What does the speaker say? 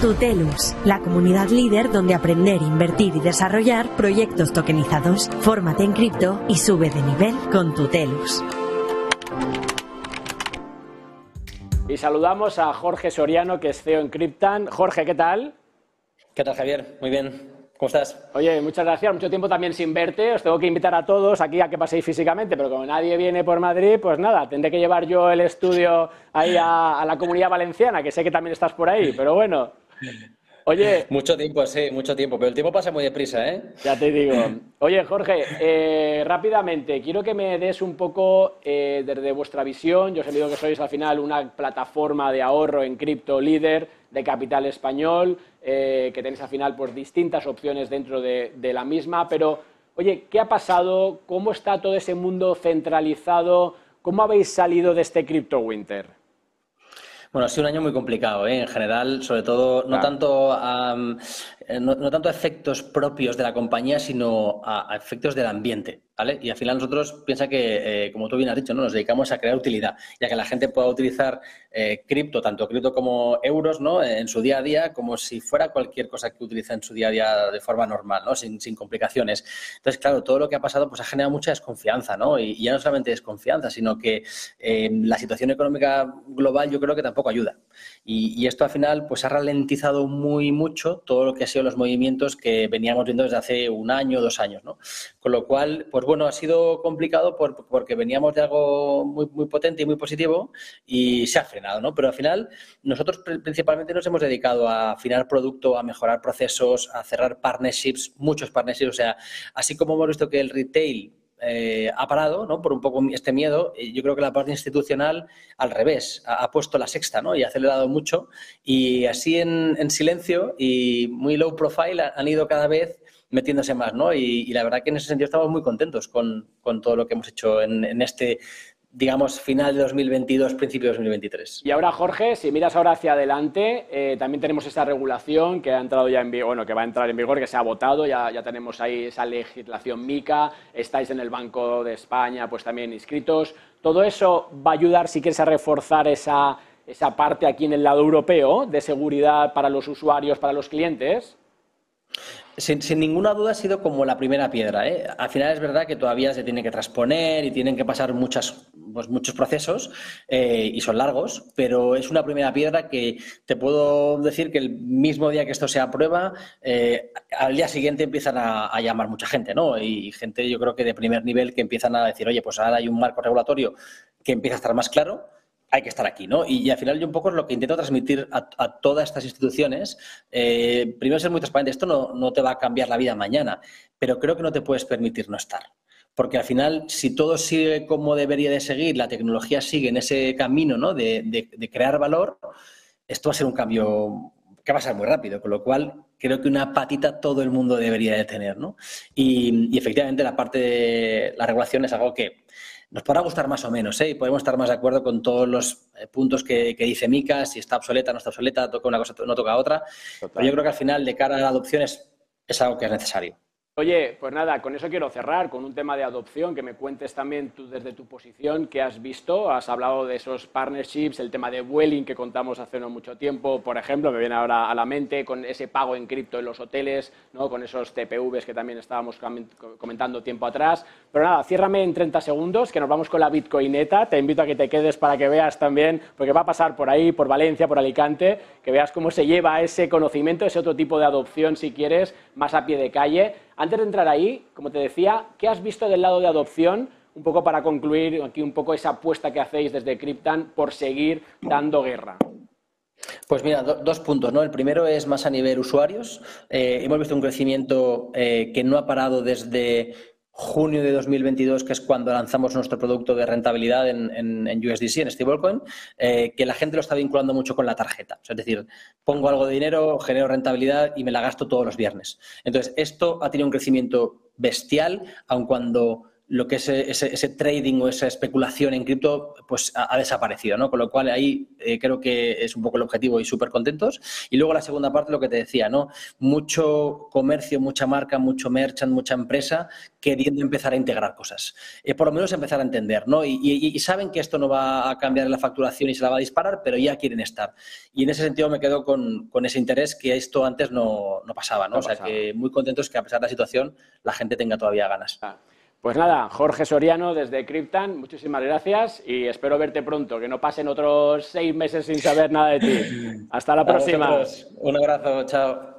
Tutelus, la comunidad líder donde aprender, invertir y desarrollar proyectos tokenizados. Fórmate en cripto y sube de nivel con Tutelus. Y saludamos a Jorge Soriano, que es CEO en Cryptan. Jorge, ¿qué tal? ¿Qué tal, Javier? Muy bien. ¿Cómo estás? Oye, muchas gracias. Mucho tiempo también sin verte. Os tengo que invitar a todos aquí a que paséis físicamente, pero como nadie viene por Madrid, pues nada, tendré que llevar yo el estudio ahí a, a la comunidad valenciana, que sé que también estás por ahí, pero bueno. Oye. Mucho tiempo, sí, mucho tiempo, pero el tiempo pasa muy deprisa, ¿eh? Ya te digo. Oye, Jorge, eh, rápidamente, quiero que me des un poco eh, desde vuestra visión. Yo os he dicho que sois al final una plataforma de ahorro en cripto líder de capital español, eh, que tenéis al final pues, distintas opciones dentro de, de la misma, pero, oye, ¿qué ha pasado? ¿Cómo está todo ese mundo centralizado? ¿Cómo habéis salido de este cripto winter? Bueno, ha sido un año muy complicado, ¿eh? en general, sobre todo, no, tanto a, no, no, tanto a efectos propios de la compañía, sino a, a efectos del ambiente. Y al final nosotros piensa que, eh, como tú bien has dicho, ¿no? nos dedicamos a crear utilidad, ya que la gente pueda utilizar eh, cripto, tanto cripto como euros, ¿no? en su día a día, como si fuera cualquier cosa que utiliza en su día a día de forma normal, ¿no? sin, sin complicaciones. Entonces, claro, todo lo que ha pasado pues, ha generado mucha desconfianza, ¿no? Y, ya no solamente desconfianza, sino que eh, la situación económica global yo creo que tampoco ayuda. Y, y, esto al final pues, ha ralentizado muy mucho todo lo que ha sido los movimientos que veníamos viendo desde hace un año, dos años. ¿no? Con lo cual, pues bueno, ha sido complicado por, porque veníamos de algo muy, muy, potente y muy positivo y se ha frenado, ¿no? Pero al final nosotros principalmente nos hemos dedicado a afinar producto, a mejorar procesos, a cerrar partnerships, muchos partnerships, o sea, así como hemos visto que el retail eh, ha parado ¿no? por un poco este miedo. Yo creo que la parte institucional, al revés, ha, ha puesto la sexta ¿no? y ha acelerado mucho. Y así en, en, silencio y muy low profile han ido cada vez metiéndose más, ¿no? Y, la verdad que en ese sentido estamos muy contentos con, con todo lo que hemos hecho en, en este digamos, final de 2022, principio de 2023. Y ahora, Jorge, si miras ahora hacia adelante, eh, también tenemos esa regulación que ha entrado ya en vigor, bueno, que va a entrar en vigor, que se ha votado, ya, ya tenemos ahí esa legislación MICA, estáis en el Banco de España, pues también inscritos. Todo eso va a ayudar, si quieres, a reforzar esa, esa parte aquí en el lado europeo de seguridad para los usuarios, para los clientes. Sin, sin, ninguna duda ha sido como la primera piedra. ¿eh? Al final es verdad que todavía se tiene que transponer y tienen que pasar muchas, pues, muchos procesos eh, y son largos, pero es una primera piedra que te puedo decir que el mismo día que esto se aprueba, eh, al día siguiente empiezan a, a, llamar mucha gente, ¿no? Y gente yo creo que de primer nivel que empiezan a decir, oye, pues ahora hay un marco regulatorio que empieza a estar más claro hay que estar aquí, ¿no? Y, al final yo un poco es lo que intento transmitir a, todas estas instituciones. Eh, primero ser muy transparente, esto no, no, te va a cambiar la vida mañana, pero creo que no te puedes permitir no estar. Porque al final, si todo sigue como debería de seguir, la tecnología sigue en ese camino ¿no? de, de, de crear valor, esto va a ser un cambio que va a ser muy rápido, con lo cual creo que una patita todo el mundo debería de tener, ¿no? Y, y efectivamente la parte de la regulación es algo que nos podrá gustar más o menos, ¿eh? y podemos estar más de acuerdo con todos los eh, puntos que, que, dice Mica, si está obsoleta, no está obsoleta, toca una cosa, no toca otra. Total. Pero yo creo que al final, de cara a la adopción, es, es algo que es necesario. Oye, pues nada, con eso quiero cerrar, con un tema de adopción, que me cuentes también tú desde tu posición qué has visto. Has hablado de esos partnerships, el tema de Welling que contamos hace no mucho tiempo, por ejemplo, me viene ahora a la mente con ese pago en cripto en los hoteles, ¿no? con esos TPVs que también estábamos comentando tiempo atrás. Pero nada, ciérrame en 30 segundos, que nos vamos con la Bitcoineta. Te invito a que te quedes para que veas también, porque va a pasar por ahí, por Valencia, por Alicante, que veas cómo se lleva ese conocimiento, ese otro tipo de adopción, si quieres, más a pie de calle. Antes de entrar ahí, como te decía, ¿qué has visto del lado de adopción? Un poco para concluir aquí un poco esa apuesta que hacéis desde Cryptan por seguir dando guerra. Pues mira, do, dos puntos, ¿no? El primero es más a nivel usuarios. Eh, hemos visto un crecimiento eh, que no ha parado desde junio de 2022, que es cuando lanzamos nuestro producto de rentabilidad en, USDC, en stablecoin, eh, que la gente lo está vinculando mucho con la tarjeta. Es decir, pongo algo de dinero, genero rentabilidad y me la gasto todos los viernes. Entonces, esto ha tenido un crecimiento bestial, aun cuando lo que es ese, trading o esa especulación en cripto pues ha, desaparecido, ¿no? Con lo cual ahí eh, creo que es un poco el objetivo y súper contentos. Y luego la segunda parte, lo que te decía, ¿no? Mucho comercio, mucha marca, mucho merchant, mucha empresa queriendo empezar a integrar cosas. Eh, por lo menos empezar a entender, ¿no? Y, saben que esto no va a cambiar la facturación y se la va a disparar, pero ya quieren estar. Y en ese sentido me quedo con, ese interés que esto antes no, pasaba, ¿no? o sea que muy contentos que a pesar de la situación la gente tenga todavía ganas. Ah. Pues nada, Jorge Soriano desde Cryptan, muchísimas gracias y espero verte pronto, que no pasen otros seis meses sin saber nada de ti. Hasta la próxima. Un abrazo, chao.